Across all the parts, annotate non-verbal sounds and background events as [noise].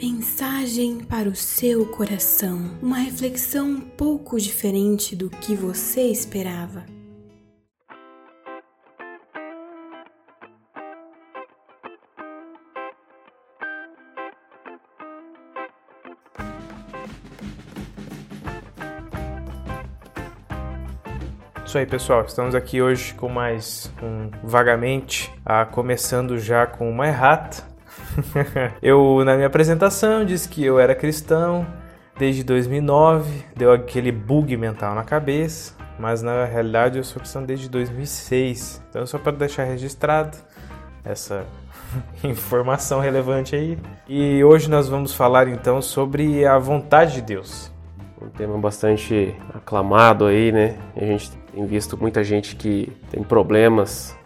Mensagem para o seu coração. Uma reflexão um pouco diferente do que você esperava. Isso aí, pessoal. Estamos aqui hoje com mais um Vagamente, ah, começando já com uma errata. [laughs] eu, na minha apresentação, disse que eu era cristão desde 2009, deu aquele bug mental na cabeça, mas na realidade eu sou cristão desde 2006. Então, só para deixar registrado essa [laughs] informação relevante aí. E hoje nós vamos falar então sobre a vontade de Deus. Um tema bastante aclamado aí, né? A gente tem visto muita gente que tem problemas em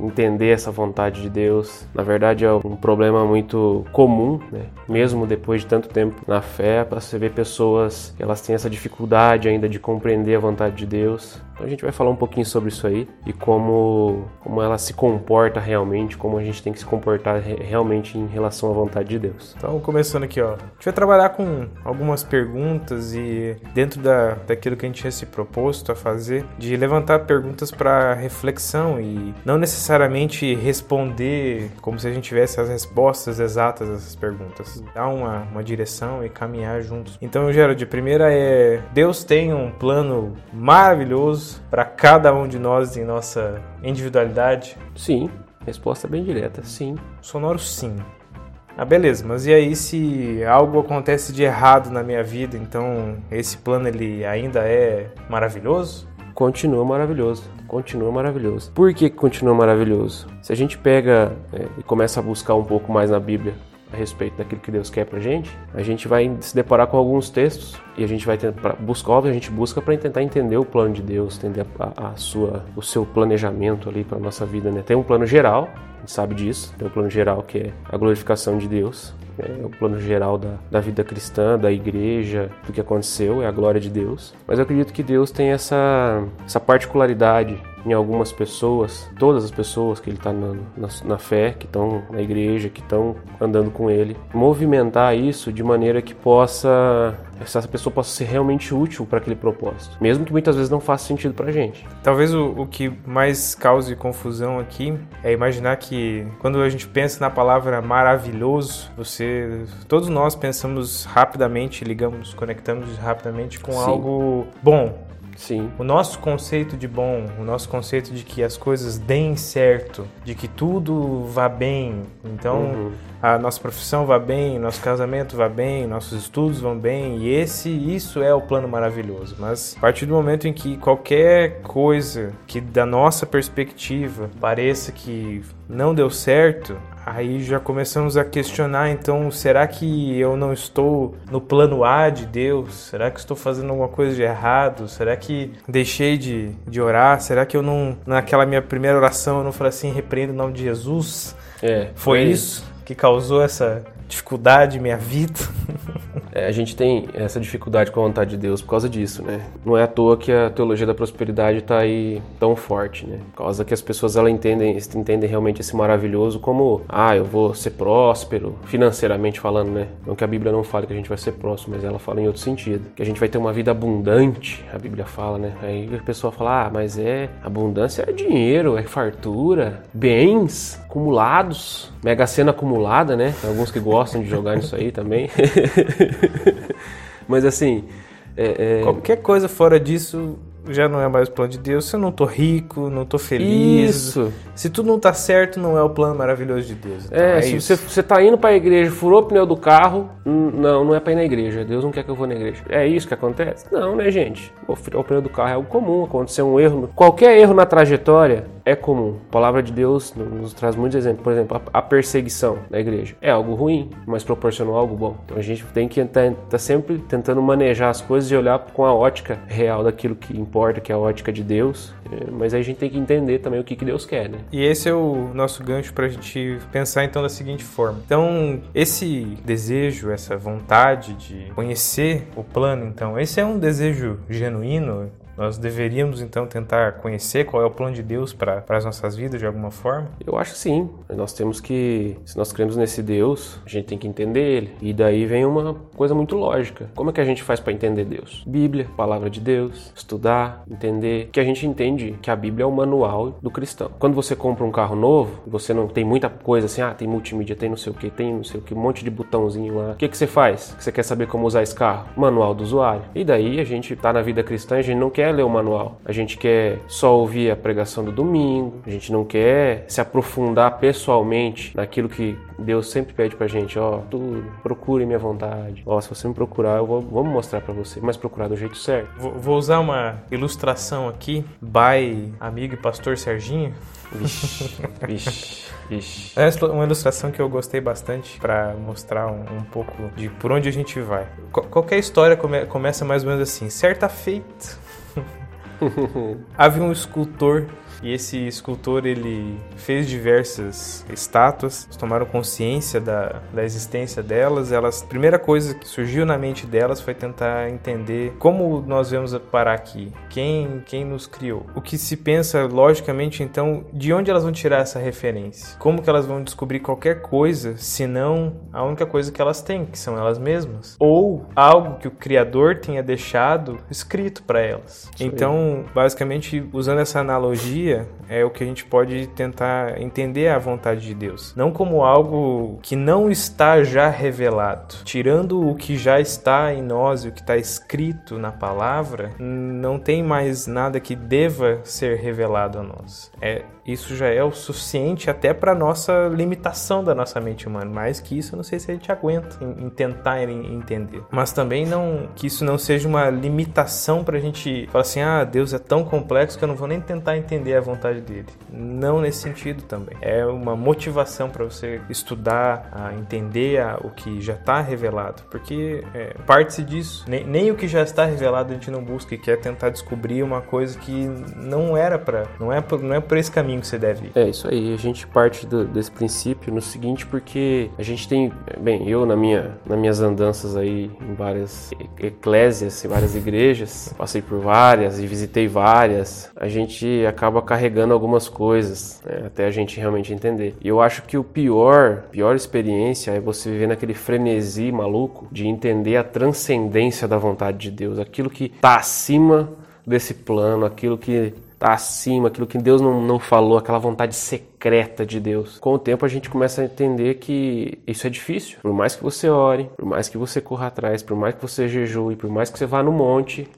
entender essa vontade de Deus. Na verdade, é um problema muito comum, né? mesmo depois de tanto tempo na fé, para você ver pessoas que elas têm essa dificuldade ainda de compreender a vontade de Deus. Então a gente vai falar um pouquinho sobre isso aí e como, como ela se comporta realmente, como a gente tem que se comportar realmente em relação à vontade de Deus. Então, começando aqui, ó. A gente vai trabalhar com algumas perguntas e dentro da, daquilo que a gente tinha se proposto a fazer, de levantar perguntas para reflexão e não necessariamente responder como se a gente tivesse as respostas exatas dessas perguntas. Dar uma, uma direção e caminhar juntos. Então, Gerald, a primeira é: Deus tem um plano maravilhoso para cada um de nós em nossa individualidade? Sim, resposta bem direta, sim. Sonoro sim. Ah, beleza, mas e aí se algo acontece de errado na minha vida, então esse plano ele ainda é maravilhoso? Continua maravilhoso, continua maravilhoso. Por que continua maravilhoso? Se a gente pega é, e começa a buscar um pouco mais na Bíblia a respeito daquilo que Deus quer pra gente, a gente vai se deparar com alguns textos e a gente vai buscar, a gente busca para tentar entender o plano de Deus, entender a, a sua, o seu planejamento ali para nossa vida, né? Tem um plano geral, a gente sabe disso, tem um plano geral que é a glorificação de Deus, é o plano geral da, da vida cristã, da igreja, do que aconteceu, é a glória de Deus. Mas eu acredito que Deus tem essa, essa particularidade em algumas pessoas, todas as pessoas que ele está na, na, na, fé, que estão na igreja, que estão andando com ele, movimentar isso de maneira que possa essa pessoa possa ser realmente útil para aquele propósito, mesmo que muitas vezes não faça sentido para a gente. Talvez o, o que mais cause confusão aqui é imaginar que quando a gente pensa na palavra maravilhoso, você, todos nós pensamos rapidamente, ligamos, conectamos rapidamente com Sim. algo bom, Sim. O nosso conceito de bom, o nosso conceito de que as coisas deem certo, de que tudo vá bem. Então, uhum. a nossa profissão vá bem, nosso casamento vá bem, nossos estudos vão bem, e esse isso é o plano maravilhoso. Mas a partir do momento em que qualquer coisa que da nossa perspectiva pareça que não deu certo, Aí já começamos a questionar, então, será que eu não estou no plano A de Deus? Será que estou fazendo alguma coisa de errado? Será que deixei de, de orar? Será que eu não, naquela minha primeira oração, eu não falei assim, repreendo o nome de Jesus? É. Foi isso que causou essa dificuldade em minha vida? [laughs] É, a gente tem essa dificuldade com a vontade de Deus por causa disso, né? Não é à toa que a teologia da prosperidade está aí tão forte, né? Por causa que as pessoas elas entendem, entendem realmente esse maravilhoso como, ah, eu vou ser próspero, financeiramente falando, né? Não que a Bíblia não fale que a gente vai ser próximo, mas ela fala em outro sentido. Que a gente vai ter uma vida abundante, a Bíblia fala, né? Aí a pessoa fala, ah, mas é abundância é dinheiro, é fartura, bens acumulados, mega cena acumulada, né? Tem alguns que gostam de jogar nisso aí também. [laughs] Mas assim. É, é... Qualquer coisa fora disso já não é mais o plano de Deus. Se eu não tô rico, não tô feliz. Isso. Se tudo não tá certo, não é o plano maravilhoso de Deus. Então, é, é, se você, você tá indo para a igreja, furou o pneu do carro, não, não é para ir na igreja. Deus não quer que eu vou na igreja. É isso que acontece? Não, né, gente? O pneu do carro é algo comum, aconteceu um erro. Qualquer erro na trajetória é comum. A palavra de Deus nos traz muitos exemplos. Por exemplo, a perseguição da igreja é algo ruim, mas proporcionou algo bom. Então a gente tem que estar tá sempre tentando manejar as coisas e olhar com a ótica real daquilo que importa, que é a ótica de Deus. É, mas aí a gente tem que entender também o que, que Deus quer, né? E esse é o nosso gancho para a gente pensar então da seguinte forma. Então, esse desejo, essa vontade de conhecer o plano, então, esse é um desejo genuíno Nós deveríamos então tentar conhecer qual é o plano de Deus para as nossas vidas de alguma forma? Eu acho sim. Nós temos que, se nós cremos nesse Deus, a gente tem que entender ele. E daí vem uma coisa muito lógica. Como é que a gente faz para entender Deus? Bíblia, palavra de Deus, estudar, entender. Que a gente entende que a Bíblia é o manual do cristão. Quando você compra um carro novo, você não tem muita coisa assim, ah, tem multimídia, tem não sei o que, tem não sei o que, um monte de botãozinho lá. O que, que você faz? Você quer saber como usar esse carro? Manual do usuário. E daí a gente tá na vida cristã, a gente não quer ler o manual. A gente quer só ouvir a pregação do domingo, a gente não quer se aprofundar pessoalmente naquilo que Deus sempre pede pra gente, ó, tudo, procure minha vontade. Ó, se você me procurar, eu vou, vou mostrar para você, mas procurar do jeito certo. Vou, vou usar uma ilustração aqui, by amigo e pastor Serginho. Vixe, [laughs] vixe, vixe. É uma ilustração que eu gostei bastante para mostrar um, um, pouco de por onde a gente vai. Qu qualquer história come começa mais ou menos assim. Certa feita, havia um escultor e esse escultor ele fez diversas estátuas, tomaram consciência da, da existência delas. Elas, a primeira coisa que surgiu na mente delas foi tentar entender como nós vamos parar aqui, quem quem nos criou. O que se pensa logicamente então, de onde elas vão tirar essa referência? Como que elas vão descobrir qualquer coisa, se não a única coisa que elas têm, que são elas mesmas, ou algo que o criador tenha deixado escrito para elas. Então, basicamente, usando essa analogia é o que a gente pode tentar entender a vontade de Deus. Não como algo que não está já revelado. Tirando o que já está em nós e o que está escrito na palavra, não tem mais nada que deva ser revelado a nós. É isso já é o suficiente até para nossa limitação da nossa mente humana. Mais que isso, eu não sei se a gente aguenta em, em tentar entender. Mas também não que isso não seja uma limitação para a gente falar assim: ah, Deus é tão complexo que eu não vou nem tentar entender a vontade dele. Não nesse sentido também. É uma motivação para você estudar, a entender a, o que já está revelado, porque é, parte-se disso. Nem, nem o que já está revelado a gente não busca e quer tentar descobrir uma coisa que não era para, não é não é por esse caminho caminho que você deve ir. É isso aí. A gente parte do, desse princípio no seguinte, porque a gente tem, bem, eu na minha, nas minhas andanças aí em várias eclésias, em várias igrejas, passei por várias e visitei várias. A gente acaba carregando algumas coisas né, até a gente realmente entender. E eu acho que o pior, pior experiência é você viver naquele frenesi maluco de entender a transcendência da vontade de Deus, aquilo que está acima desse plano, aquilo que Tá acima, aquilo que Deus não, não falou, aquela vontade secreta de Deus. Com o tempo a gente começa a entender que isso é difícil. Por mais que você ore, por mais que você corra atrás, por mais que você jejue, por mais que você vá no monte.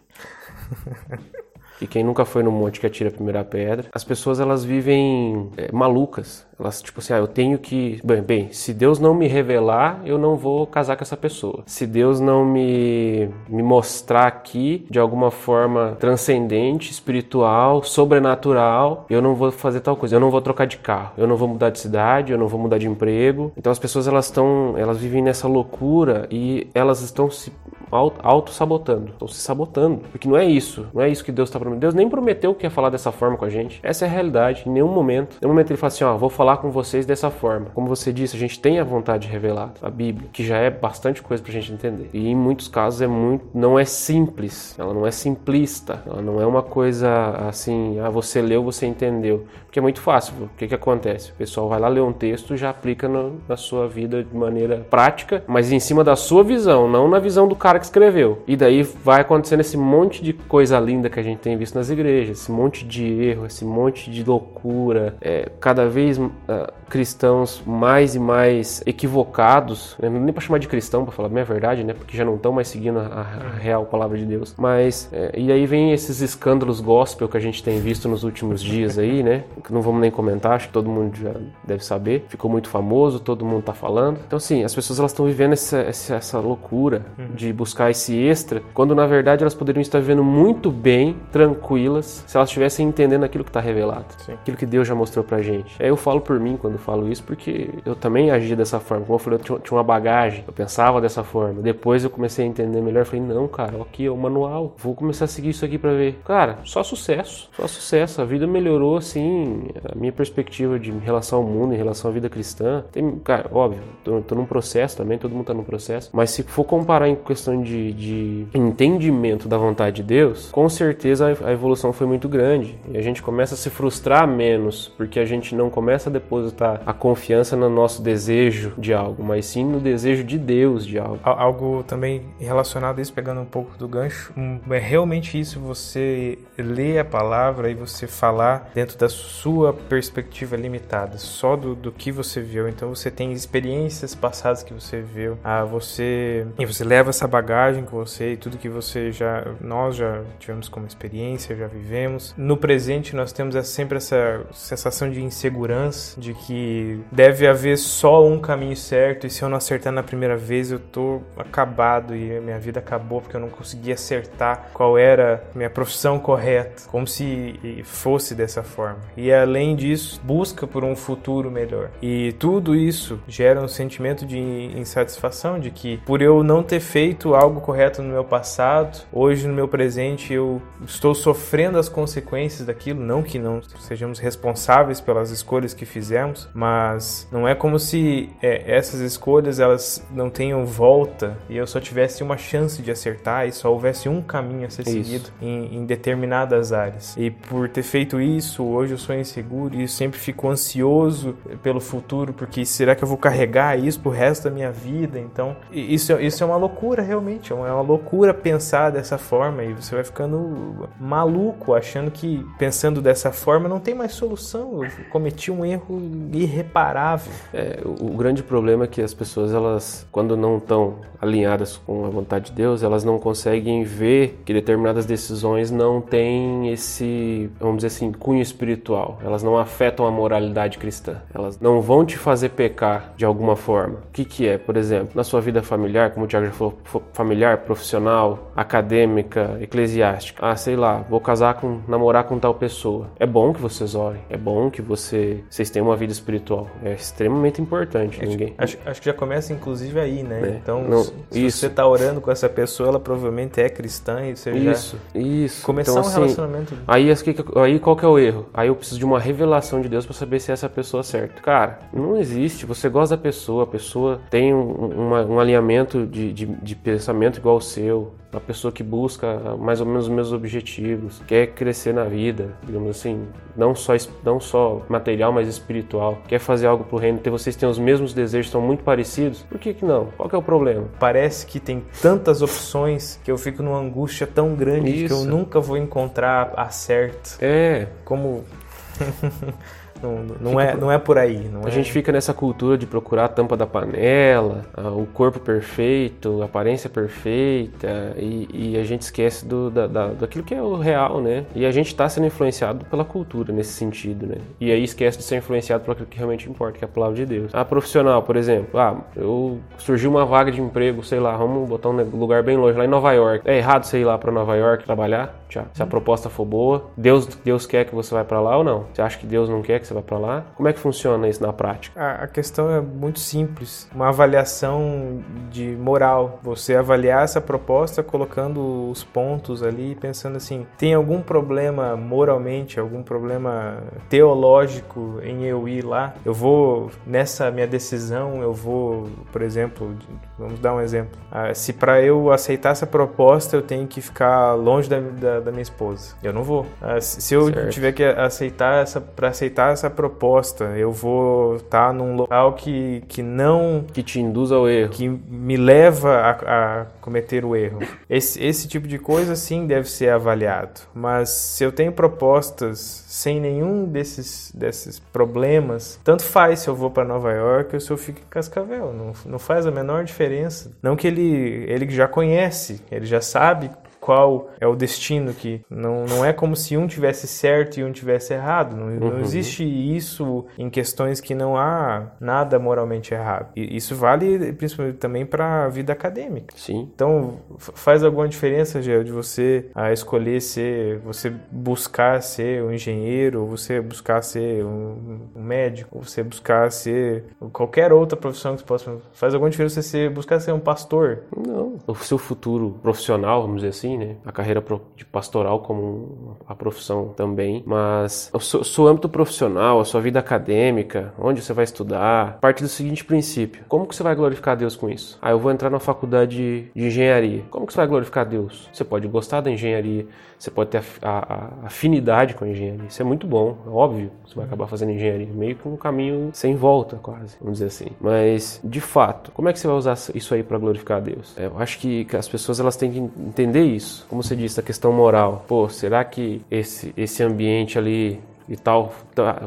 [laughs] e quem nunca foi no monte que atira a primeira pedra, as pessoas elas vivem é, malucas. Elas, tipo assim, ah, eu tenho que. Bem, bem, se Deus não me revelar, eu não vou casar com essa pessoa. Se Deus não me, me mostrar aqui de alguma forma transcendente, espiritual, sobrenatural, eu não vou fazer tal coisa. Eu não vou trocar de carro, eu não vou mudar de cidade, eu não vou mudar de emprego. Então as pessoas elas estão. Elas vivem nessa loucura e elas estão se auto-sabotando. Estão se sabotando. Porque não é isso. Não é isso que Deus está prometendo. Deus nem prometeu que ia falar dessa forma com a gente. Essa é a realidade. Em nenhum momento. Em nenhum momento ele fala assim: ó, vou falar falar com vocês dessa forma. Como você disse, a gente tem a vontade de revelar a Bíblia, que já é bastante coisa pra gente entender. E em muitos casos é muito, não é simples, ela não é simplista, ela não é uma coisa assim, ah, você leu, você entendeu. Porque é muito fácil. O que que acontece? O pessoal vai lá ler um texto e já aplica no, na sua vida de maneira prática, mas em cima da sua visão, não na visão do cara que escreveu. E daí vai acontecendo esse monte de coisa linda que a gente tem visto nas igrejas, esse monte de erro, esse monte de loucura, é, cada vez 呃 cristãos mais e mais equivocados, né? não nem para chamar de cristão, para falar a minha verdade, né? Porque já não estão mais seguindo a, a, real palavra de Deus. Mas é, e aí vem esses escândalos gospel que a gente tem visto nos últimos dias aí, né? Que não vamos nem comentar, acho que todo mundo já deve saber. Ficou muito famoso, todo mundo tá falando. Então assim, as pessoas elas estão vivendo essa, essa, essa loucura uhum. de buscar esse extra, quando na verdade elas poderiam estar vivendo muito bem, tranquilas, se elas estivessem entendendo aquilo que está revelado, Sim. aquilo que Deus já mostrou pra gente. Aí eu falo por mim quando quando falo isso, porque eu também agia dessa forma. Como eu falei, eu tinha uma bagagem, eu pensava dessa forma. Depois eu comecei a entender melhor. Eu falei, não, cara, aqui é o manual. Vou começar a seguir isso aqui para ver. Cara, só sucesso. Só sucesso. A vida melhorou, assim, a minha perspectiva de relação ao mundo, em relação à vida cristã. Tem, cara, óbvio, tô, tô num processo também, todo mundo tá num processo. Mas se for comparar em questão de, de entendimento da vontade de Deus, com certeza a evolução foi muito grande. E a gente começa a se frustrar menos, porque a gente não começa a depositar a confiança no nosso desejo de algo, mas sim no desejo de Deus de algo. Algo também relacionado a isso, pegando um pouco do gancho, é realmente isso, você ler a palavra e você falar dentro da sua perspectiva limitada, só do, do que você viu. Então você tem experiências passadas que você viu, ah, você e você leva essa bagagem com você e tudo que você já nós já tivemos como experiência, já vivemos. No presente nós temos sempre essa sensação de insegurança, de que deve haver só um caminho certo e se eu não acertar na primeira vez eu tô acabado e minha vida acabou porque eu não consegui acertar qual era minha profissão correta, como se fosse dessa forma. E além disso, busca por um futuro melhor. E tudo isso gera um sentimento de insatisfação de que por eu não ter feito algo correto no meu passado, hoje no meu presente eu estou sofrendo as consequências daquilo, não que não sejamos responsáveis pelas escolhas que fizemos, mas não é como se é, essas escolhas elas não tenham volta e eu só tivesse uma chance de acertar e só houvesse um caminho a ser seguido em, em, determinadas áreas. E por ter feito isso, hoje eu sou inseguro e eu sempre fico ansioso pelo futuro, porque será que eu vou carregar isso pro resto da minha vida? Então, isso, isso é uma loucura realmente, é uma loucura pensar dessa forma e você vai ficando maluco achando que pensando dessa forma não tem mais solução. Eu cometi um erro irreparável. É, o, o grande problema é que as pessoas, elas, quando não estão alinhadas com a vontade de Deus, elas não conseguem ver que determinadas decisões não têm esse, vamos dizer assim, cunho espiritual. Elas não afetam a moralidade cristã. Elas não vão te fazer pecar de alguma forma. O que, que é? Por exemplo, na sua vida familiar, como o Tiago já falou, familiar, profissional, acadêmica, eclesiástica. Ah, sei lá, vou casar com, namorar com tal pessoa. É bom que vocês orem. É bom que você, vocês tenham uma vida espiritual. É extremamente importante. Acho, ninguém. Acho, acho que já começa inclusive aí, né? É. Então, não, se isso. você está orando com essa pessoa, ela provavelmente é cristã e você isso, já isso. começar então, um assim, relacionamento. Aí, aí qual que é o erro? Aí eu preciso de uma revelação de Deus para saber se é essa pessoa certa. Cara, não existe. Você gosta da pessoa, a pessoa tem um, uma, um alinhamento de, de, de pensamento igual ao seu uma pessoa que busca mais ou menos os mesmos objetivos, quer crescer na vida, digamos assim, não só, não só material, mas espiritual, quer fazer algo pro reino, ter vocês têm os mesmos desejos, são muito parecidos, por que que não? Qual que é o problema? Parece que tem tantas opções que eu fico numa angústia tão grande Isso. que eu nunca vou encontrar a certo. É. Como [laughs] Não, não, é, não é por aí. A é... gente fica nessa cultura de procurar a tampa da panela, o corpo perfeito, a aparência perfeita, e, e a gente esquece do, da, da, daquilo que é o real, né? E a gente está sendo influenciado pela cultura nesse sentido, né? E aí esquece de ser influenciado por aquilo que realmente importa, que é a palavra de Deus. A profissional, por exemplo, ah, eu surgiu uma vaga de emprego, sei lá, vamos botar um lugar bem longe, lá em Nova York. É errado você ir lá para Nova York trabalhar? Se a proposta for boa, Deus, Deus quer que você vá para lá ou não? Você acha que Deus não quer que você vá para lá? Como é que funciona isso na prática? A, a questão é muito simples. Uma avaliação de moral. Você avaliar essa proposta colocando os pontos ali, pensando assim: tem algum problema moralmente, algum problema teológico em eu ir lá? Eu vou, nessa minha decisão, eu vou, por exemplo, vamos dar um exemplo. Ah, se para eu aceitar essa proposta eu tenho que ficar longe da, da, da minha esposa, eu não vou. Ah, se eu certo. tiver que aceitar essa, para aceitar essa proposta, eu vou estar tá num local que, que não. Que te induz ao erro. Que me leva a, a cometer o erro. Esse, esse tipo de coisa sim deve ser avaliado. Mas se eu tenho propostas sem nenhum desses, desses problemas, tanto faz se eu vou para Nova York ou se eu fico em Cascavel. Não, não faz a menor diferença. Não que ele, ele já conhece, ele já sabe qual é o destino que não, não é como se um tivesse certo e um tivesse errado. Não, não Uhum. existe isso em questões que não há nada moralmente errado. E isso vale principalmente também para a vida acadêmica. Sim. Então, faz alguma diferença, Gel, de você ah, escolher ser, você buscar ser um engenheiro, ou você buscar ser um, um médico, ou você buscar ser qualquer outra profissão que você possa. Faz alguma diferença você ser- buscar ser um pastor? Não. O seu futuro profissional, vamos dizer assim, né? A carreira de pastoral como a profissão também. Mas o seu, seu âmbito profissional, a sua vida acadêmica, onde você vai estudar, parte do seguinte princípio. Como que você vai glorificar Deus com isso? Ah, eu vou entrar na faculdade de engenharia. Como que você vai glorificar Deus? Você pode gostar da engenharia, você pode ter af- a, a- afinidade com a engenharia. Isso é muito bom, é óbvio que você vai acabar fazendo engenharia. Meio que um caminho sem volta, quase, vamos dizer assim. Mas, de fato, como é que você vai usar isso aí para glorificar Deus? É, Eu acho que que as pessoas elas têm que entender isso. Como você disse, a questão moral. Pô, será que esse, esse ambiente ali e tal, tá,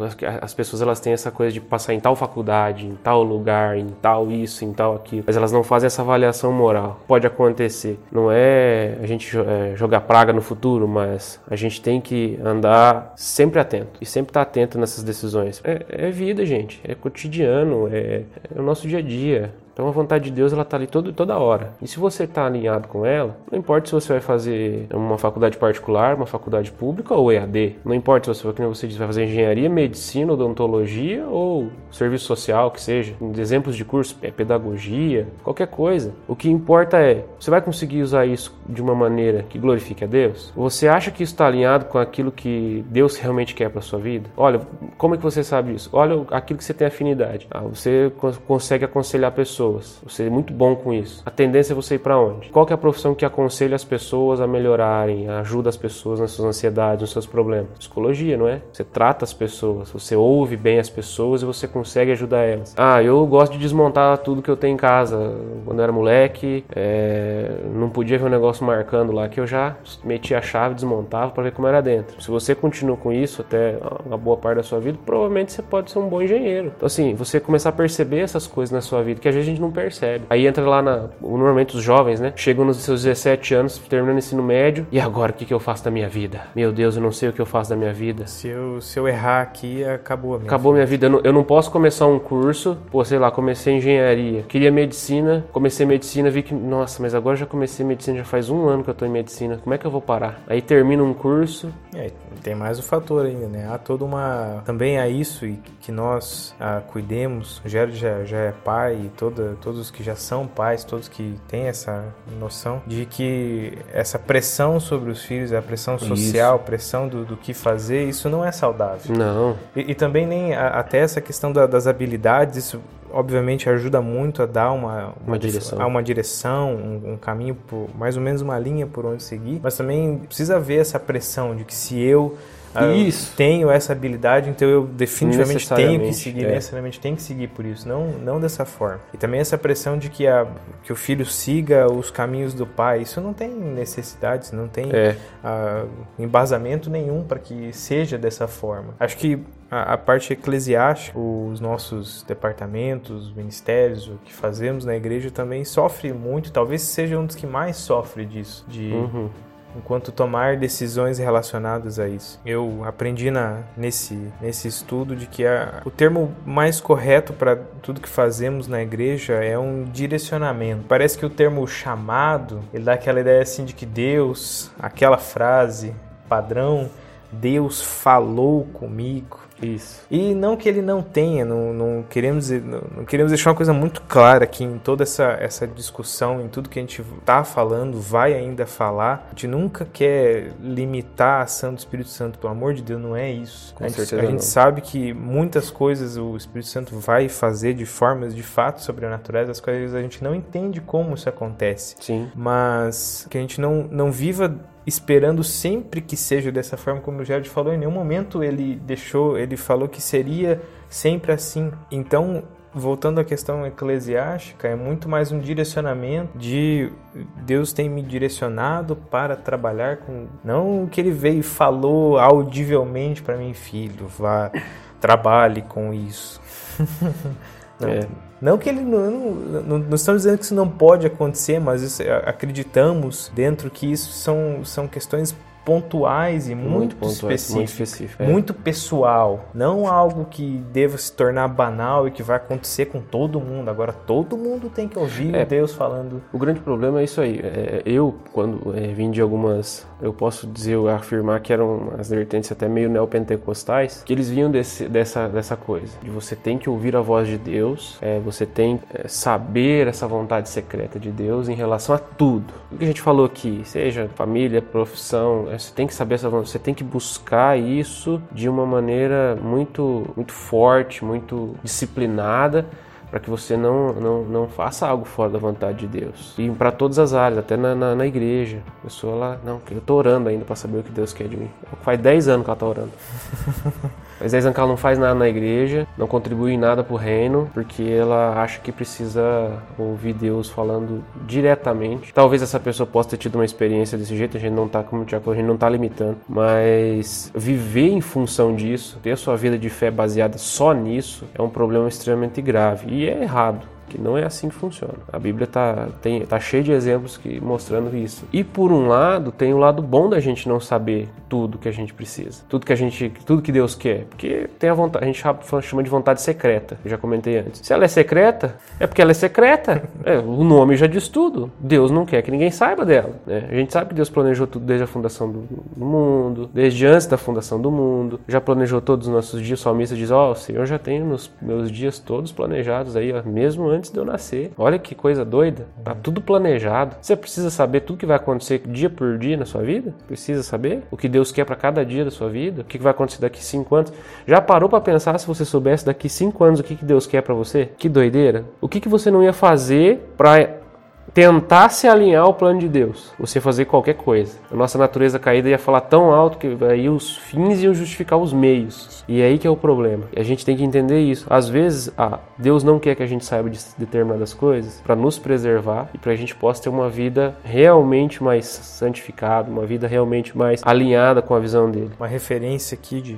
as pessoas elas têm essa coisa de passar em tal faculdade, em tal lugar, em tal isso, em tal aquilo, mas elas não fazem essa avaliação moral. Pode acontecer. Não é a gente é, jogar praga no futuro, mas a gente tem que andar sempre atento e sempre estar atento nessas decisões. É, é vida, gente. É cotidiano, é, é o nosso dia a dia. Então a vontade de Deus ela tá ali todo, toda hora. E se você está alinhado com ela, não importa se você vai fazer uma faculdade particular, uma faculdade pública ou EAD. Não importa se você, como você diz, vai fazer engenharia, medicina, odontologia ou serviço social, que seja. Exemplos de curso, é pedagogia, qualquer coisa. O que importa é, você vai conseguir usar isso de uma maneira que glorifique a Deus? Você acha que isso está alinhado com aquilo que Deus realmente quer para sua vida? Olha, como é que você sabe isso? Olha aquilo que você tem afinidade. Ah, você cons- consegue aconselhar pessoas. Você é muito bom com isso. A tendência é você ir para onde? Qual é a profissão que aconselha as pessoas a melhorarem, ajuda as pessoas nas suas ansiedades, nos seus problemas? Psicologia, não é? Você trata as pessoas, você ouve bem as pessoas e você consegue ajudar elas. Ah, eu gosto de desmontar tudo que eu tenho em casa. Quando eu era moleque, é, não podia ver um negócio marcando lá que eu já metia a chave, desmontava para ver como era dentro. Se você continua com isso até uma boa parte da sua vida, provavelmente você pode ser um bom engenheiro. Então, assim, você começar a perceber essas coisas na sua vida que às vezes gente não percebe. Aí entra lá na. Normalmente os jovens, né? Chegam nos seus 17 anos, terminando o ensino médio. E agora o que, que eu faço da minha vida? Meu Deus, eu não sei o que eu faço da minha vida. Se eu, se eu errar aqui, acabou a minha Acabou minha vida. Eu não, eu não posso começar um curso. Pô, sei lá, comecei engenharia. Queria medicina. Comecei medicina, vi que, nossa, mas agora já comecei medicina, já faz um ano que eu tô em medicina. Como é que eu vou parar? Aí termino um curso. É, tem mais o fator ainda, né? Há toda uma. Também há isso e que nós ah, cuidemos. O Jared já, já é pai e toda, todos os que já são pais, todos que têm essa noção de que essa pressão sobre os filhos, a pressão social, a pressão do, do que fazer, isso não é saudável. Não. E, e também nem a- até essa questão da- das habilidades, isso obviamente ajuda muito a dar uma, Uma direção. a uma direção, um, um caminho, por, mais ou menos uma linha por onde seguir, mas também precisa haver essa pressão de que se eu ah, Isso. tenho essa habilidade, então eu definitivamente tenho que seguir, é. necessariamente tenho que seguir por isso, não, não dessa forma. E também essa pressão de que, a, que o filho siga os caminhos do pai, isso não tem necessidade, não tem É. ah, embasamento nenhum para que seja dessa forma. Acho que a, a parte eclesiástica, os nossos departamentos, ministérios, o que fazemos na igreja também sofre muito, talvez seja um dos que mais sofre disso, de Uhum. Enquanto tomar decisões relacionadas a isso. Eu aprendi na, nesse, nesse estudo de que a, o termo mais correto para tudo que fazemos na igreja é um direcionamento. Parece que o termo chamado, ele dá aquela ideia assim de que Deus, aquela frase padrão, Deus falou comigo. Isso. E não que ele não tenha, não, não queremos não, não queremos deixar uma coisa muito clara aqui em toda essa, essa discussão, em tudo que a gente está falando, vai ainda falar. A gente nunca quer limitar a ação do Espírito Santo, pelo amor de Deus, não é isso. Com a gente, certeza a gente sabe que muitas coisas o Espírito Santo vai fazer de formas de fato sobrenaturais, as coisas a gente não entende como isso acontece Sim. mas que a gente não, não viva esperando sempre que seja dessa forma, como o Jared falou, em nenhum momento ele deixou, ele falou que seria sempre assim. Então, voltando à questão eclesiástica, é muito mais um direcionamento de Deus tem me direcionado para trabalhar com não que ele veio e falou audivelmente para mim, filho, vá trabalhe com isso. [laughs] Não, É. Não que ele não, não, não, estamos dizendo que isso não pode acontecer, mas isso, acreditamos dentro que isso são, são questões pontuais e muito, muito pontuais, específicas, muito, específico, é. muito pessoal, não algo que deva se tornar banal e que vai acontecer com todo mundo. Agora todo mundo tem que ouvir é, Deus falando. O grande problema é isso aí. É, eu quando é, vim de algumas, eu posso dizer, eu afirmar que eram as vertentes até meio neopentecostais, que eles vinham desse, dessa dessa coisa de você tem que ouvir a voz de Deus, é, você tem é, saber essa vontade secreta de Deus em relação a tudo. O que a gente falou aqui, seja família, profissão, é, você tem que saber essa você tem que buscar isso de uma maneira muito muito forte, muito disciplinada para que você não, não, não faça algo fora da vontade de Deus. E para todas as áreas, até na, na, na, igreja. A pessoa lá, não, eu tô orando ainda para saber o que Deus quer de mim. Faz 10 anos que ela tá orando. [laughs] Mas a não faz nada na igreja, não contribui em nada pro reino, porque ela acha que precisa ouvir Deus falando diretamente. Talvez essa pessoa possa ter tido uma experiência desse jeito, a gente não tá, como a gente não tá limitando, mas viver em função disso, ter sua vida de fé baseada só nisso, é um problema extremamente grave. E é errado que não é assim que funciona. A Bíblia tá, tem, tá cheia de exemplos que, mostrando isso. E por um lado, tem o lado bom da gente não saber tudo que a gente precisa, tudo que a gente, tudo que Deus quer, porque tem a vontade, a gente chama de vontade secreta, eu já comentei antes. Se ela é secreta, é porque ela é secreta. [laughs] É, o nome já diz tudo. Deus não quer que ninguém saiba dela. Né? A gente sabe que Deus planejou tudo desde a fundação do, do mundo, desde antes da fundação do mundo, já planejou todos os nossos dias. O salmista diz: Ó, oh, o Senhor já tem os meus dias todos planejados aí, ó, mesmo antes antes de eu nascer. Olha que coisa doida. Tá tudo planejado. Você precisa saber tudo que vai acontecer dia por dia na sua vida? Precisa saber o que Deus quer para cada dia da sua vida? O que vai acontecer daqui cinco anos? Já parou para pensar se você soubesse daqui cinco anos o que Deus quer para você? Que doideira. O que você não ia fazer para tentar se alinhar ao plano de Deus, você fazer qualquer coisa. A nossa natureza caída ia falar tão alto que aí os fins iam justificar os meios. E é aí que é o problema. E a gente tem que entender isso. Às vezes, ah, Deus não quer que a gente saiba de determinadas coisas para nos preservar e para a gente possa ter uma vida realmente mais santificada, uma vida realmente mais alinhada com a visão dele. Uma referência aqui de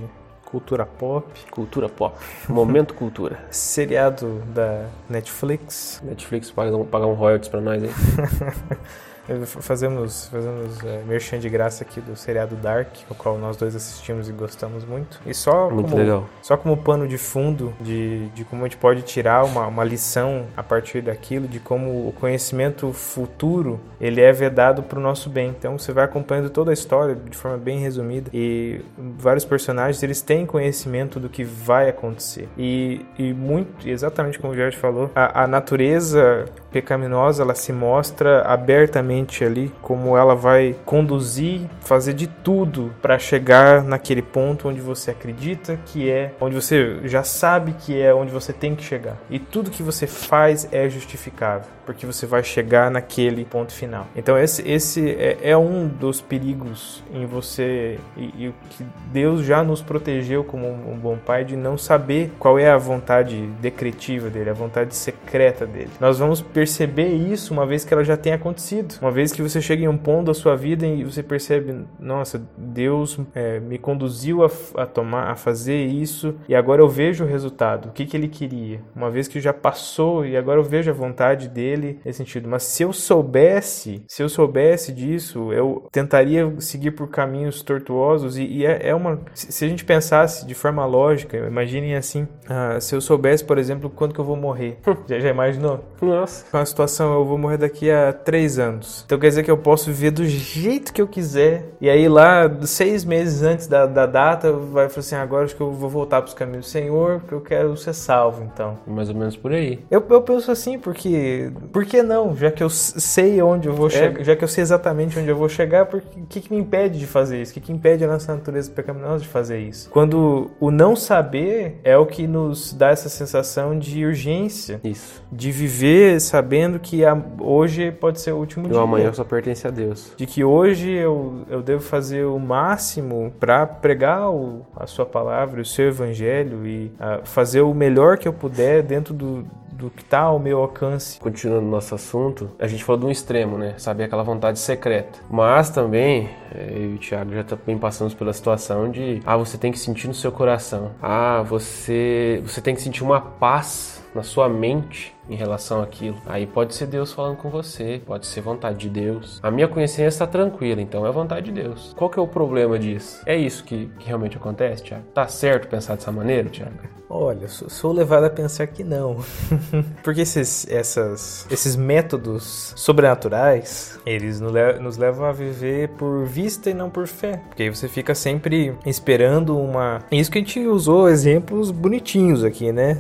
Cultura pop. Cultura pop. Momento cultura. [laughs] Seriado da Netflix. Netflix paga um, paga um royalties pra nós aí. [laughs] Fazemos, fazemos é, merchan de graça aqui do seriado Dark, o qual nós dois assistimos e gostamos muito. E só muito como, legal. Só como pano de fundo de, de como a gente pode tirar uma, uma lição a partir daquilo, de como o conhecimento futuro ele é vedado para o nosso bem. Então você vai acompanhando toda a história de forma bem resumida e vários personagens eles têm conhecimento do que vai acontecer. E, e muito, exatamente como o Jorge falou, a, a natureza pecaminosa ela se mostra abertamente ali como ela vai conduzir, fazer de tudo para chegar naquele ponto onde você acredita que é, onde você já sabe que é onde você tem que chegar. E tudo que você faz é justificável, porque você vai chegar naquele ponto final. Então esse, esse é, é um dos perigos em você e, o que Deus já nos protegeu como um, bom pai de não saber qual é a vontade decretiva dele, a vontade secreta dele. Nós vamos perceber isso uma vez que ela já tem acontecido. Uma vez que você chega em um ponto da sua vida e você percebe, nossa, Deus é, me conduziu a, a, tomar, a fazer isso e agora eu vejo o resultado. O que, que ele queria? Uma vez que já passou e agora eu vejo a vontade dele nesse sentido. Mas se eu soubesse, se eu soubesse disso, eu tentaria seguir por caminhos tortuosos e, e é, é, uma. Se a gente pensasse de forma lógica, imaginem assim, ah, se eu soubesse, por exemplo, quando que eu vou morrer. [laughs] já, já imaginou? Nossa com a situação, eu vou morrer daqui a três anos. Então quer dizer que eu posso viver do jeito que eu quiser. E aí lá, seis meses antes da, da data, vai falar assim, agora acho que eu vou voltar para os caminhos do Senhor, porque eu quero ser salvo, então. Mais ou menos por aí. Eu, eu penso assim, porque... Por que não? Já que eu sei onde eu vou é. chegar, já que eu sei exatamente onde eu vou chegar, o que, que me impede de fazer isso? O que, que impede a nossa natureza pecaminosa de fazer isso? Quando o não saber é o que nos dá essa sensação de urgência. Isso. De viver, sabe? Sabendo que a, hoje pode ser o último e dia. O amanhã só pertence a Deus. De que hoje eu, eu devo fazer o máximo para pregar o, a sua palavra, o seu evangelho e a, ah, fazer o melhor que eu puder dentro do, do que está ao meu alcance. Continuando nosso assunto, a gente falou de um extremo, né? Saber aquela vontade secreta. Mas também, é, eu e o Thiago já também passamos pela situação de, ah, você tem que sentir no seu coração. Ah, você, você tem que sentir uma paz na sua mente em relação àquilo. Aí pode ser Deus falando com você, pode ser vontade de Deus. A minha consciência está tranquila, então é vontade de Deus. Qual que é o problema disso? É isso que, que realmente acontece, Tiago? Tá certo pensar dessa maneira, Tiago? Olha, sou, sou levado a pensar que não. [laughs] Porque esses, essas, esses métodos sobrenaturais, eles nos levam a viver por vista e não por fé. Porque aí você fica sempre esperando uma. Isso que a gente usou exemplos bonitinhos aqui, né?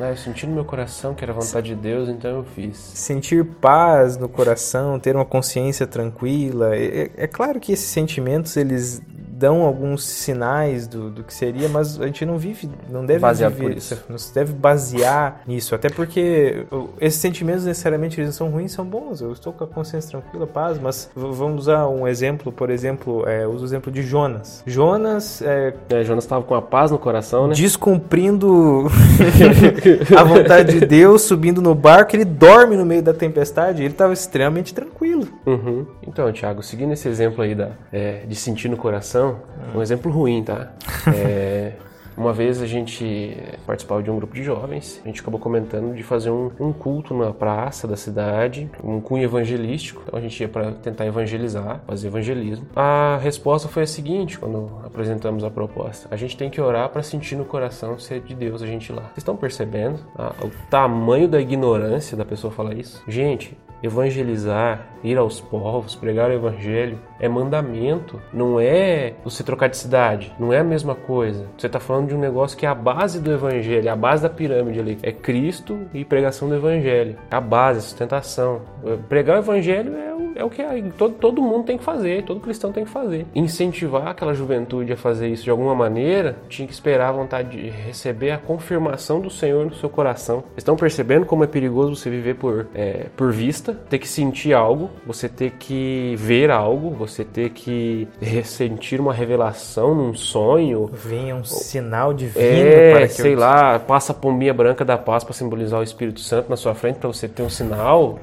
Ah, eu senti no meu coração que era vontade de Deus, então eu fiz. Sentir paz no coração, ter uma consciência tranquila. É, é claro que esses sentimentos eles dão alguns sinais do, do que seria, mas a gente não vive, não deve Basear viver, isso. não se deve basear nisso, até porque esses sentimentos necessariamente eles são ruins, são bons. Eu estou com a consciência tranquila, paz, mas vamos usar um exemplo, por exemplo, é, uso o exemplo de Jonas. Jonas, é, é, Jonas estava com a paz no coração, né? Descumprindo [laughs] [laughs] a vontade de Deus, subindo no barco, ele dorme no meio da tempestade, ele estava extremamente tranquilo. Uhum. Então, Thiago, seguindo esse exemplo aí da, é, de sentir no coração, um exemplo ruim, tá? [laughs] É, uma vez a gente participava de um grupo de jovens, a gente acabou comentando de fazer um, um culto na praça da cidade, um cunho evangelístico. Então a gente ia para tentar evangelizar, fazer evangelismo. A resposta foi a seguinte quando apresentamos a proposta: a gente tem que orar para sentir no coração se é de Deus a gente lá. Vocês estão percebendo ah, o tamanho da ignorância da pessoa falar isso? Gente, evangelizar, ir aos povos, pregar o evangelho é mandamento, não é você trocar de cidade, não é a mesma coisa. Você está falando de um negócio que é a base do evangelho, a base da pirâmide ali, é Cristo e pregação do evangelho, a base, a sustentação. Pregar o evangelho é é o que é, todo, todo mundo tem que fazer, todo cristão tem que fazer. Incentivar aquela juventude a fazer isso de alguma maneira, tinha que esperar a vontade de receber a confirmação do Senhor no seu coração. Estão percebendo como é perigoso você viver por, é, por vista, ter que sentir algo, você ter que ver algo, você ter que ressentir uma revelação num sonho. Venha um sinal divino É, para que sei eu... lá, passa a pombinha branca da paz para simbolizar o Espírito Santo na sua frente para você ter um sinal.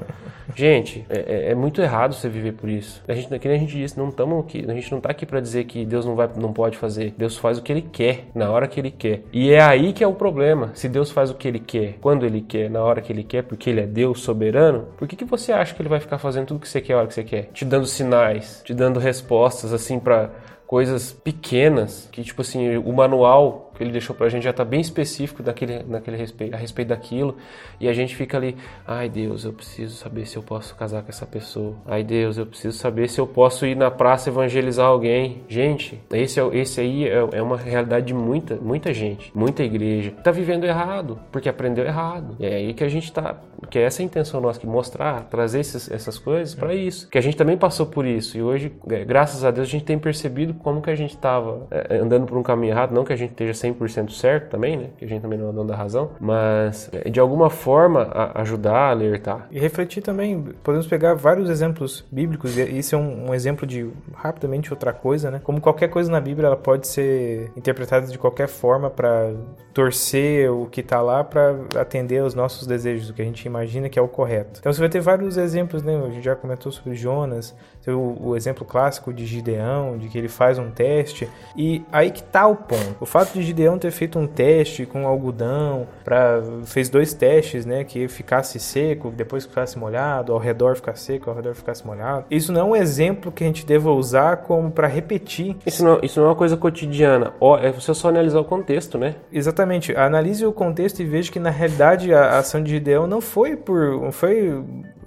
Gente, é, é- é muito errado você viver por isso. A gente, que a gente disse, não estamos aqui, a gente não tá aqui para dizer que Deus não vai, não pode fazer. Deus faz o que Ele quer, na hora que Ele quer. E é aí que é o problema. Se Deus faz o que Ele quer, quando Ele quer, na hora que Ele quer, porque Ele é Deus soberano, por que que você acha que Ele vai ficar fazendo tudo que você quer, a hora que você quer, te dando sinais, te dando respostas assim para coisas pequenas que tipo assim o manual que ele deixou pra gente já tá bem específico daquele, naquele respeito, a respeito daquilo. E a gente fica ali ai Deus eu preciso saber se eu posso casar com essa pessoa. Ai Deus eu preciso saber se eu posso ir na praça evangelizar alguém. Gente esse é, esse aí é, é uma realidade de muita muita gente muita igreja tá vivendo errado porque aprendeu errado. É aí que a gente tá que é essa a intenção nossa que mostrar trazer esses, essas coisas para isso que a gente também passou por isso e hoje é, graças a Deus a gente tem percebido como que a gente estava é, andando por um caminho errado, não que a gente esteja 100% certo também, né? Que a gente também não é dono da razão, mas é, de alguma forma a, ajudar a alertar. E refletir também, podemos pegar vários exemplos bíblicos, e isso é um, um, exemplo de, rapidamente, outra coisa, né? Como qualquer coisa na Bíblia, ela pode ser interpretada de qualquer forma para torcer o que está lá para atender aos nossos desejos, o que a gente imagina que é o correto. Então você vai ter vários exemplos, né? A gente já comentou sobre Jonas, o, o exemplo clássico de Gideão, de que ele faz um teste, e aí que tá o ponto. O fato de Gideão ter feito um teste com algodão, para fez dois testes, né, que ficasse seco, depois ficasse molhado, ao redor ficasse seco, ao redor ficasse molhado. Isso não é um exemplo que a gente deva usar como para repetir. Isso não, isso não é uma coisa cotidiana. É você só analisar o contexto, né? Exatamente. Analise o contexto e veja que na realidade a ação de Gideão não foi por, não foi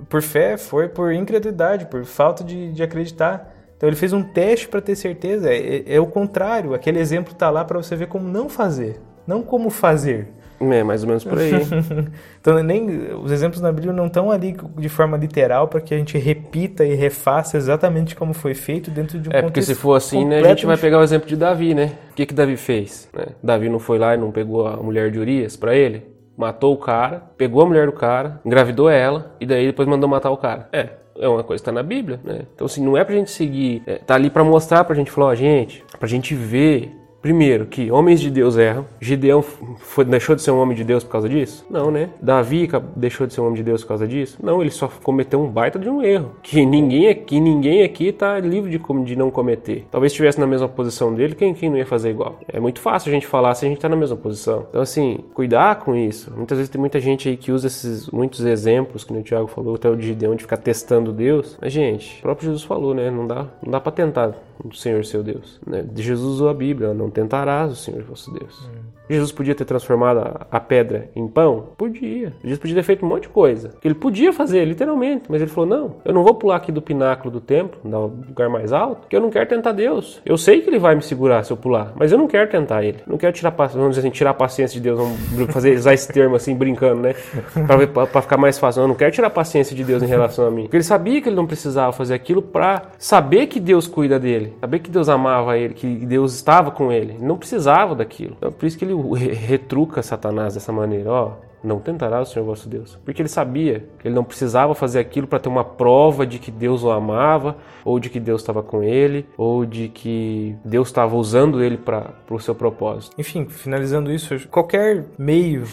por fé, foi por incredulidade, por falta de, de acreditar. Então ele fez um teste para ter certeza. É, é, é, o contrário. Aquele exemplo está lá para você ver como não fazer, não como fazer. É, mais ou menos por aí. [laughs] então, nem os exemplos na Bíblia não estão ali de forma literal para que a gente repita e refaça exatamente como foi feito dentro de um É, porque se for assim, né, a gente vai pegar o exemplo de Davi, né? O que que Davi fez? Né? Davi não foi lá e não pegou a mulher de Urias para ele? Matou o cara, pegou a mulher do cara, engravidou ela e daí depois mandou matar o cara. É, é uma coisa que está na Bíblia, né? Então, assim, não é pra gente seguir, é, tá ali para mostrar pra gente, falar, ó, gente, pra gente ver Primeiro, que homens de Deus erram. Gideão foi, deixou de ser um homem de Deus por causa disso? Não, né? Davi deixou de ser um homem de Deus por causa disso? Não, ele só cometeu um baita de um erro. Que ninguém aqui, ninguém aqui tá livre de, de não cometer. Talvez estivesse na mesma posição dele, quem, quem não ia fazer igual? É muito fácil a gente falar se a gente tá na mesma posição. Então, assim, cuidar com isso. Muitas vezes tem muita gente aí que usa esses muitos exemplos, que o Tiago falou, até o de Gideão, de ficar testando Deus. Mas, gente, o próprio Jesus falou, né? Não dá, não dá pra tentar o Senhor seu Deus. Né? Jesus usou a Bíblia, não tentarás o Senhor vosso Deus. Hum. Jesus podia ter transformado a pedra em pão? Podia. Jesus podia ter feito um monte de coisa. Ele podia fazer, literalmente. Mas ele falou: não, eu não vou pular aqui do pináculo do templo, no lugar mais alto, porque eu não quero tentar Deus. Eu sei que ele vai me segurar se eu pular, mas eu não quero tentar ele. Não quero tirar, vamos dizer assim, tirar a paciência de Deus. Vamos fazer, usar esse termo assim, brincando, né? [laughs] Pra, pra, pra ficar mais fácil. Eu não quero tirar a paciência de Deus em relação a mim. Porque ele sabia que ele não precisava fazer aquilo para saber que Deus cuida dele, saber que Deus amava ele, que Deus estava com ele. Ele não precisava daquilo. Então, por isso que ele retruca Satanás dessa maneira, ó, não tentará o Senhor vosso Deus. Porque ele sabia que ele não precisava fazer aquilo para ter uma prova de que Deus o amava, ou de que Deus estava com ele, ou de que Deus estava usando ele para o seu propósito. Enfim, finalizando isso, qualquer meio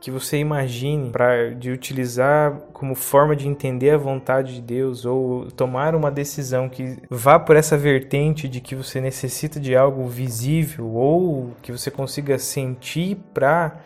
que você imagine para de utilizar como forma de entender a vontade de Deus ou tomar uma decisão que vá por essa vertente de que você necessita de algo visível ou que você consiga sentir para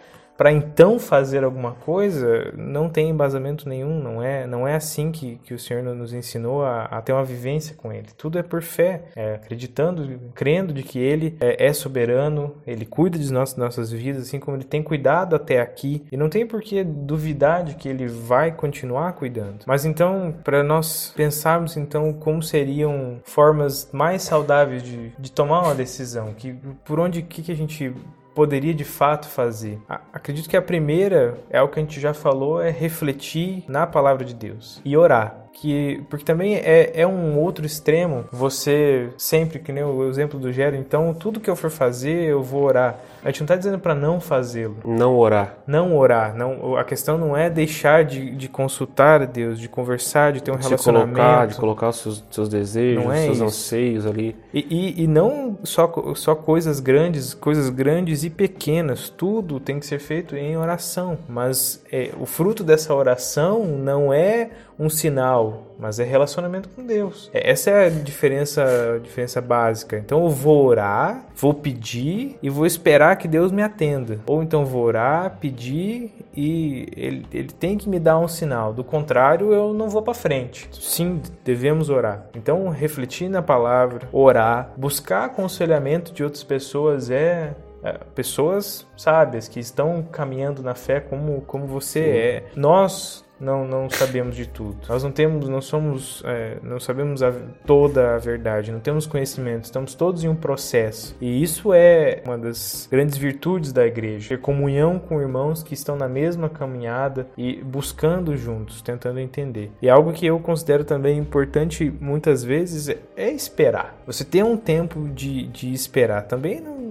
para então fazer alguma coisa, não tem embasamento nenhum, não é, não é assim que, que o Senhor nos ensinou a, a ter uma vivência com Ele. Tudo é por fé, é, acreditando, crendo de que Ele é, é soberano, Ele cuida de nossas, nossas vidas, assim como Ele tem cuidado até aqui, e não tem por que duvidar de que Ele vai continuar cuidando. Mas então, para nós pensarmos então como seriam formas mais saudáveis de, de tomar uma decisão, que por onde que, que a gente poderia de fato fazer? Acredito que a primeira é o que a gente já falou, é refletir na palavra de Deus e orar que porque também é, é um outro extremo você sempre que nem o exemplo do Gero então tudo que eu for fazer eu vou orar. A gente não está dizendo para não fazê-lo. Não orar. Não orar. Não a questão não é deixar de, de consultar a Deus de conversar de ter um Se relacionamento. colocar, de colocar os seus, seus desejos é seus isso. anseios ali. E, e, e não só só coisas grandes coisas grandes e pequenas. Tudo tem que ser feito em oração. Mas é, o fruto dessa oração não é um sinal, mas é relacionamento com Deus. É, essa é a diferença, a diferença básica. Então eu vou orar, vou pedir e vou esperar que Deus me atenda. Ou então vou orar, pedir e ele, ele tem que me dar um sinal. Do contrário, eu não vou para frente. Sim, devemos orar. Então refletir na palavra, orar, buscar aconselhamento de outras pessoas é é, pessoas sábias que estão caminhando na fé como, como você Sim. é. Nós não, não sabemos de tudo. Nós não temos, não somos, é, não sabemos a, toda a verdade, não temos conhecimento, estamos todos em um processo. E isso é uma das grandes virtudes da igreja, ter comunhão com irmãos que estão na mesma caminhada e buscando juntos, tentando entender. E algo que eu considero também importante muitas vezes é, é esperar. Você tem um tempo de, de esperar. Também não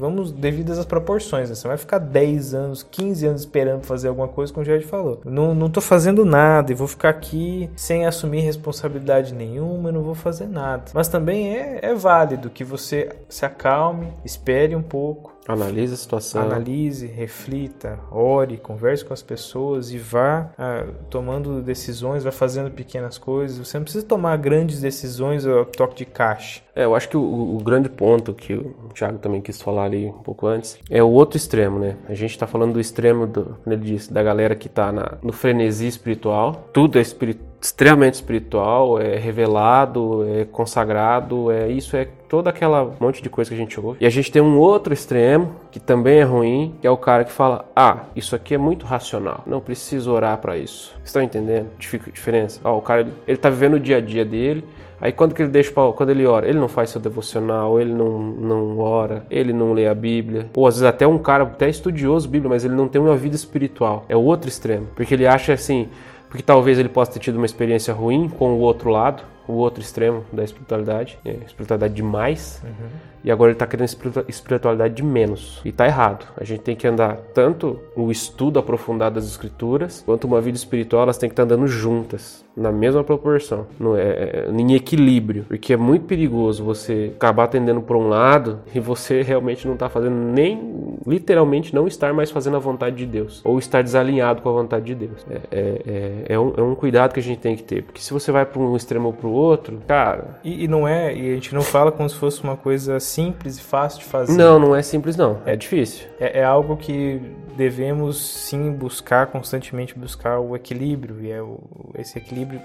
vamos devido às proporções. Né? Você vai ficar 10 anos, 15 anos esperando fazer alguma coisa, como o Jared falou. Não, não tô fazendo nada e vou ficar aqui sem assumir responsabilidade nenhuma, não vou fazer nada. Mas também é, é válido que você se acalme, espere um pouco, Analise a situação. Analise, reflita, ore, converse com as pessoas e vá ah, tomando decisões, vá fazendo pequenas coisas. Você não precisa tomar grandes decisões ao toque de caixa. É, eu acho que o, o, grande ponto que o Thiago também quis falar ali um pouco antes é o outro extremo, né? A gente está falando do extremo, do, como ele disse, da galera que está no frenesi espiritual. Tudo é espiritual extremamente espiritual, é revelado, é consagrado, é isso, é toda aquela monte de coisa que a gente ouve. E a gente tem um outro extremo que também é ruim, que é o cara que fala: "Ah, isso aqui é muito racional, não preciso orar para isso". Estão entendendo? Diferença? O cara ele tá vivendo o dia a dia dele, Aí quando que ele deixa quando ele ora, ele não faz seu devocional, ele não, não ora, ele não lê a Bíblia. Ou às vezes até um cara até estudioso Bíblia, mas ele não tem uma vida espiritual. É o outro extremo, porque ele acha assim, porque talvez ele possa ter tido uma experiência ruim com o outro lado, o outro extremo da espiritualidade, é, espiritualidade demais. Uhum e agora ele está querendo espiritualidade de menos. E está errado. A gente tem que andar tanto o estudo aprofundado das escrituras, quanto uma vida espiritual, elas têm que estar tá andando juntas, na mesma proporção, não é, é, em equilíbrio, porque é muito perigoso você acabar atendendo por um lado [laughs] e você realmente não está fazendo nem, literalmente, não estar mais fazendo a vontade de Deus, ou estar desalinhado com a vontade de Deus. É, é, é, é um, é um, cuidado que a gente tem que ter, porque se você vai para um extremo ou para o outro, cara. E, e não é, e a gente não fala como se fosse uma coisa simples e fácil de fazer. Não, não é simples não. É difícil. É, é algo que devemos sim buscar constantemente buscar o equilíbrio e é o, esse equilíbrio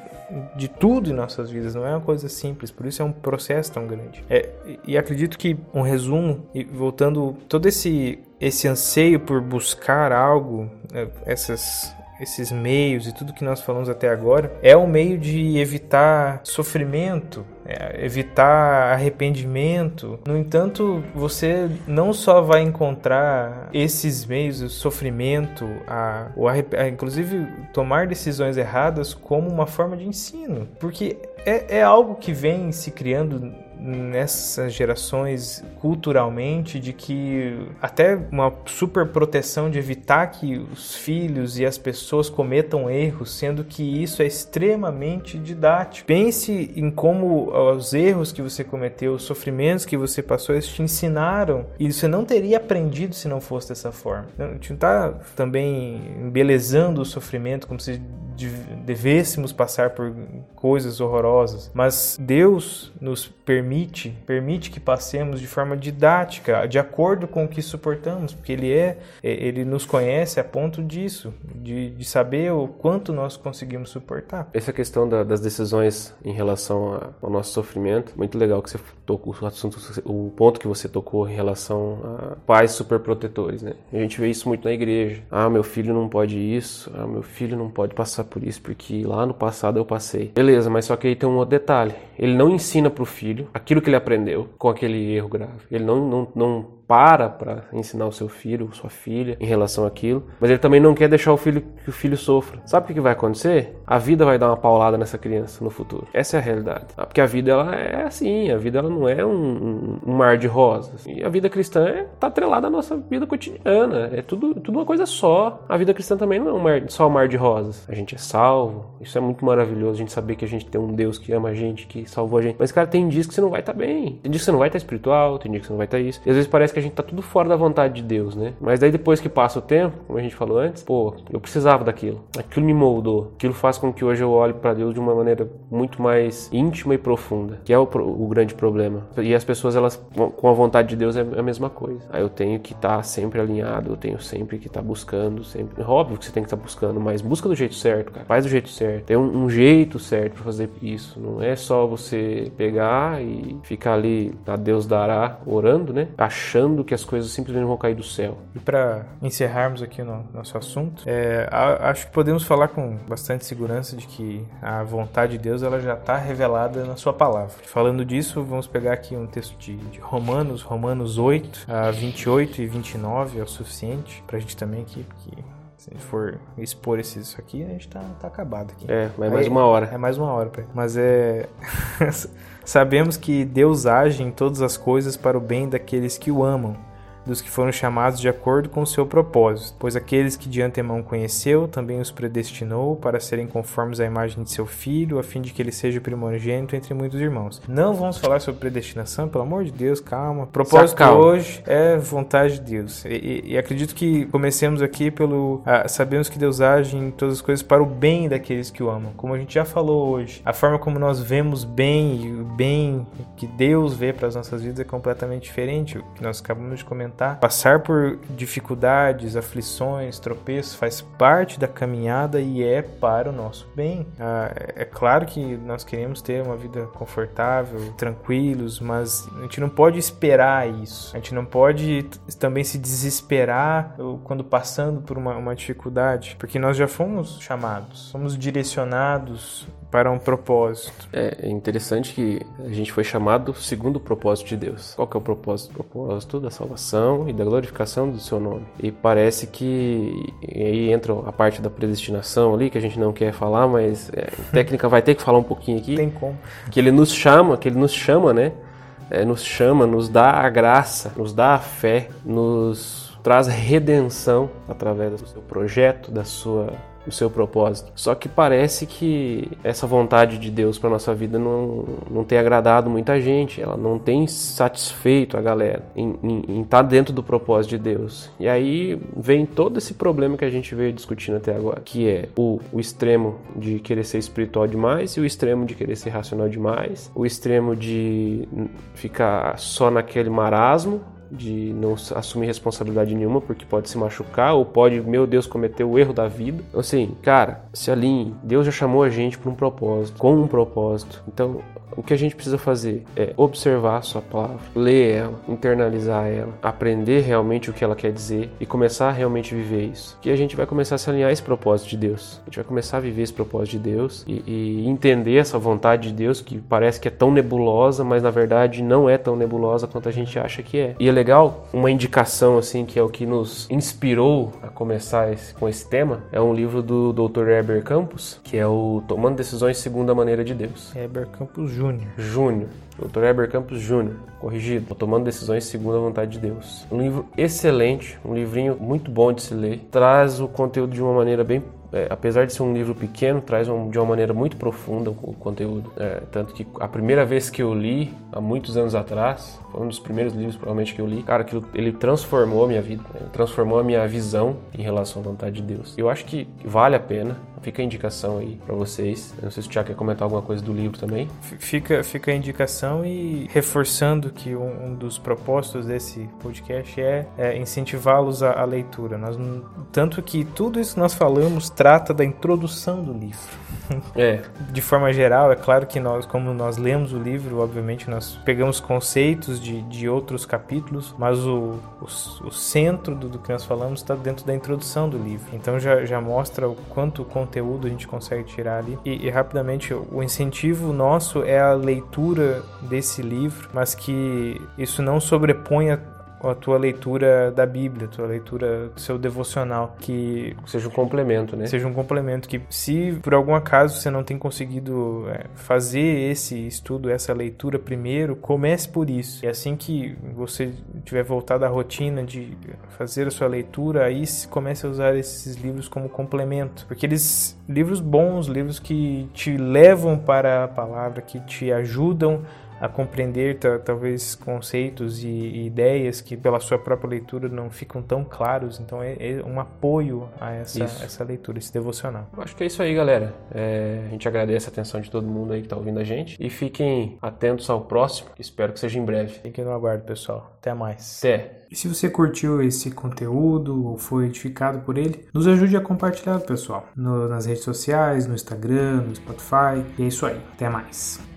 de tudo em nossas vidas não é uma coisa simples por isso é um processo tão grande é, e acredito que um resumo e voltando todo esse esse anseio por buscar algo né, essas esses meios e tudo que nós falamos até agora, é um meio de evitar sofrimento, é, evitar arrependimento. No entanto, você não só vai encontrar esses meios, o sofrimento, a, o a, inclusive tomar decisões erradas como uma forma de ensino, porque é, é algo que vem se criando nessas gerações culturalmente de que até uma super proteção de evitar que os filhos e as pessoas cometam erros, sendo que isso é extremamente didático. Pense em como os erros que você cometeu, os sofrimentos que você passou, eles te ensinaram e você não teria aprendido se não fosse dessa forma. A gente não está também embelezando o sofrimento como se devêssemos passar por coisas horrorosas, mas Deus nos permite, permite que passemos de forma didática, de acordo com o que suportamos, porque Ele é, é Ele nos conhece a ponto disso, de, de saber o quanto nós conseguimos suportar. Essa questão da, das decisões em relação ao nosso sofrimento, muito legal que você tocou o assunto, o ponto que você tocou em relação a pais superprotetores, né? A gente vê isso muito na igreja. Ah, meu filho não pode isso, ah, meu filho não pode passar por isso porque lá no passado eu passei. Beleza, mas só que aí tem um outro detalhe. Ele não ensina para o filho aquilo que ele aprendeu com aquele erro grave. Ele não, não, não para para ensinar o seu filho, sua filha em relação àquilo, mas ele também não quer deixar o filho que o filho sofra. Sabe o que vai acontecer? A vida vai dar uma paulada nessa criança no futuro. Essa é a realidade. Ah, porque a vida ela é assim, a vida ela não é um, um mar de rosas. E a vida cristã está é, atrelada à nossa vida cotidiana. É tudo, tudo uma coisa só. A vida cristã também não é um mar, só um mar de rosas. A gente é salvo. Isso é muito maravilhoso. A gente saber que a gente tem um Deus que ama a gente, que salvou a gente. Mas, cara, tem dias que você não vai estar tá bem. Tem dias que você não vai estar tá espiritual, tem dias que você não vai estar tá isso. E às vezes parece que a gente tá tudo fora da vontade de Deus, né? Mas daí depois que passa o tempo, como a gente falou antes, pô, eu precisava daquilo. Aquilo me moldou. Aquilo faz com que hoje eu olhe para Deus de uma maneira muito mais íntima e profunda, que é o, o, grande problema. E as pessoas, elas, com a vontade de Deus, é a mesma coisa. Aí eu tenho que estar tá sempre alinhado, eu tenho sempre que estar tá buscando, sempre. É óbvio que você tem que estar tá buscando, mas busca do jeito certo, cara. Faz do jeito certo. Tem um, um jeito certo para fazer isso. Não é só você pegar e ficar ali, a Deus dará, orando, né? Achando que as coisas simplesmente vão cair do céu. E para encerrarmos aqui no nosso assunto, é, acho que podemos falar com bastante segurança de que a vontade de Deus ela já está revelada na sua palavra. Falando disso, vamos pegar aqui um texto de, de Romanos, Romanos 8, a 28 e 29 é o suficiente para a gente também aqui, porque se a gente for expor isso aqui, a gente tá, tá acabado aqui. É, mas é mais uma hora. É mais uma hora, pai. Mas é. [laughs] Sabemos que Deus age em todas as coisas para o bem daqueles que o amam dos que foram chamados de acordo com o seu propósito, pois aqueles que de antemão conheceu também os predestinou para serem conformes à imagem de seu filho, a fim de que ele seja o primogênito entre muitos irmãos. Não vamos falar sobre predestinação, pelo amor de Deus, calma. Propósito calma. hoje é vontade de Deus. E, e, e acredito que comecemos aqui pelo ah, sabemos que Deus age em todas as coisas para o bem daqueles que o amam. Como a gente já falou hoje, a forma como nós vemos bem e o bem que Deus vê para as nossas vidas é completamente diferente. O que nós acabamos de comentar Passar por dificuldades, aflições, tropeços faz parte da caminhada e é para o nosso bem. Ah, é claro que nós queremos ter uma vida confortável, tranquilos, mas a gente não pode esperar isso. A gente não pode também se desesperar quando passando por uma, uma dificuldade, porque nós já fomos chamados, somos direcionados para um propósito. É, é interessante que a gente foi chamado segundo o propósito de Deus. Qual que é o propósito? O propósito da salvação e da glorificação do seu nome. E parece que e aí entra a parte da predestinação ali que a gente não quer falar, mas é, [laughs] técnica vai ter que falar um pouquinho aqui. Tem como. Que ele nos chama, que ele nos chama, né? É, nos chama, nos dá a graça, nos dá a fé, nos traz redenção através do seu projeto, da sua o seu propósito. Só que parece que essa vontade de Deus para nossa vida não, não tem agradado muita gente, ela não tem satisfeito a galera em estar tá dentro do propósito de Deus. E aí vem todo esse problema que a gente veio discutindo até agora, que é o, o extremo de querer ser espiritual demais e o extremo de querer ser racional demais, o extremo de ficar só naquele marasmo de não assumir responsabilidade nenhuma porque pode se machucar ou pode, meu Deus, cometer o erro da vida. Então, assim, cara, se alinhe. Deus já chamou a gente para um propósito, com um propósito. Então, o que a gente precisa fazer é observar a sua palavra, ler ela, internalizar ela, aprender realmente o que ela quer dizer e começar a realmente viver isso. Que a gente vai começar a se alinhar a esse propósito de Deus. A gente vai começar a viver esse propósito de Deus e, e entender essa vontade de Deus que parece que é tão nebulosa, mas na verdade não é tão nebulosa quanto a gente acha que é. E é legal, uma indicação assim que é o que nos inspirou a começar esse, com esse tema, é um livro do Dr. Heber Campos, que é o Tomando Decisões Segundo a Maneira de Deus. Heber Campos Júnior. Júnior. Dr. Heber Campos Júnior, corrigido, tomando decisões segundo a vontade de Deus. Um livro excelente, um livrinho muito bom de se ler, traz o conteúdo de uma maneira bem é, apesar de ser um livro pequeno, traz um, de uma maneira muito profunda o, conteúdo. É, tanto que a primeira vez que eu li, há muitos anos atrás, foi um dos primeiros livros provavelmente que eu li, cara, aquilo, ele transformou a minha vida, né? transformou a minha visão em relação à vontade de Deus. Eu acho que vale a pena, fica a indicação aí para vocês. Eu não sei se o Tiago quer comentar alguma coisa do livro também. Fica, fica a indicação e reforçando que um, um dos propósitos desse podcast é, é incentivá-los à, à leitura. Nós, tanto que tudo isso que nós falamos trata da introdução do livro. [laughs] É. De forma geral, é claro que nós, como nós lemos o livro, obviamente nós pegamos conceitos de, de outros capítulos, mas o, o, o centro do, do, que nós falamos está dentro da introdução do livro. Então já, já mostra o quanto conteúdo a gente consegue tirar ali. E, e rapidamente, o incentivo nosso é a leitura desse livro, mas que isso não sobreponha a tua leitura da Bíblia, a tua leitura do seu devocional, que seja um complemento, né? Seja um complemento que se por algum acaso você não tem conseguido é, fazer esse estudo, essa leitura primeiro, comece por isso. E assim que você tiver voltado à rotina de fazer a sua leitura, aí comece a usar esses livros como complemento, porque eles livros bons, livros que te levam para a palavra, que te ajudam a compreender talvez conceitos e, e, ideias que pela sua própria leitura não ficam tão claros. Então é, é um apoio a essa, essa leitura, esse devocional. Eu acho que é isso aí, galera. É, a gente agradece a atenção de todo mundo aí que está ouvindo a gente e fiquem atentos ao próximo, que espero que seja em breve. Fiquem no aguardo, pessoal. Até mais. Até. E se você curtiu esse conteúdo ou foi edificado por ele, nos ajude a compartilhar, pessoal, no, nas redes sociais, no Instagram, no Spotify. E é isso aí. Até mais.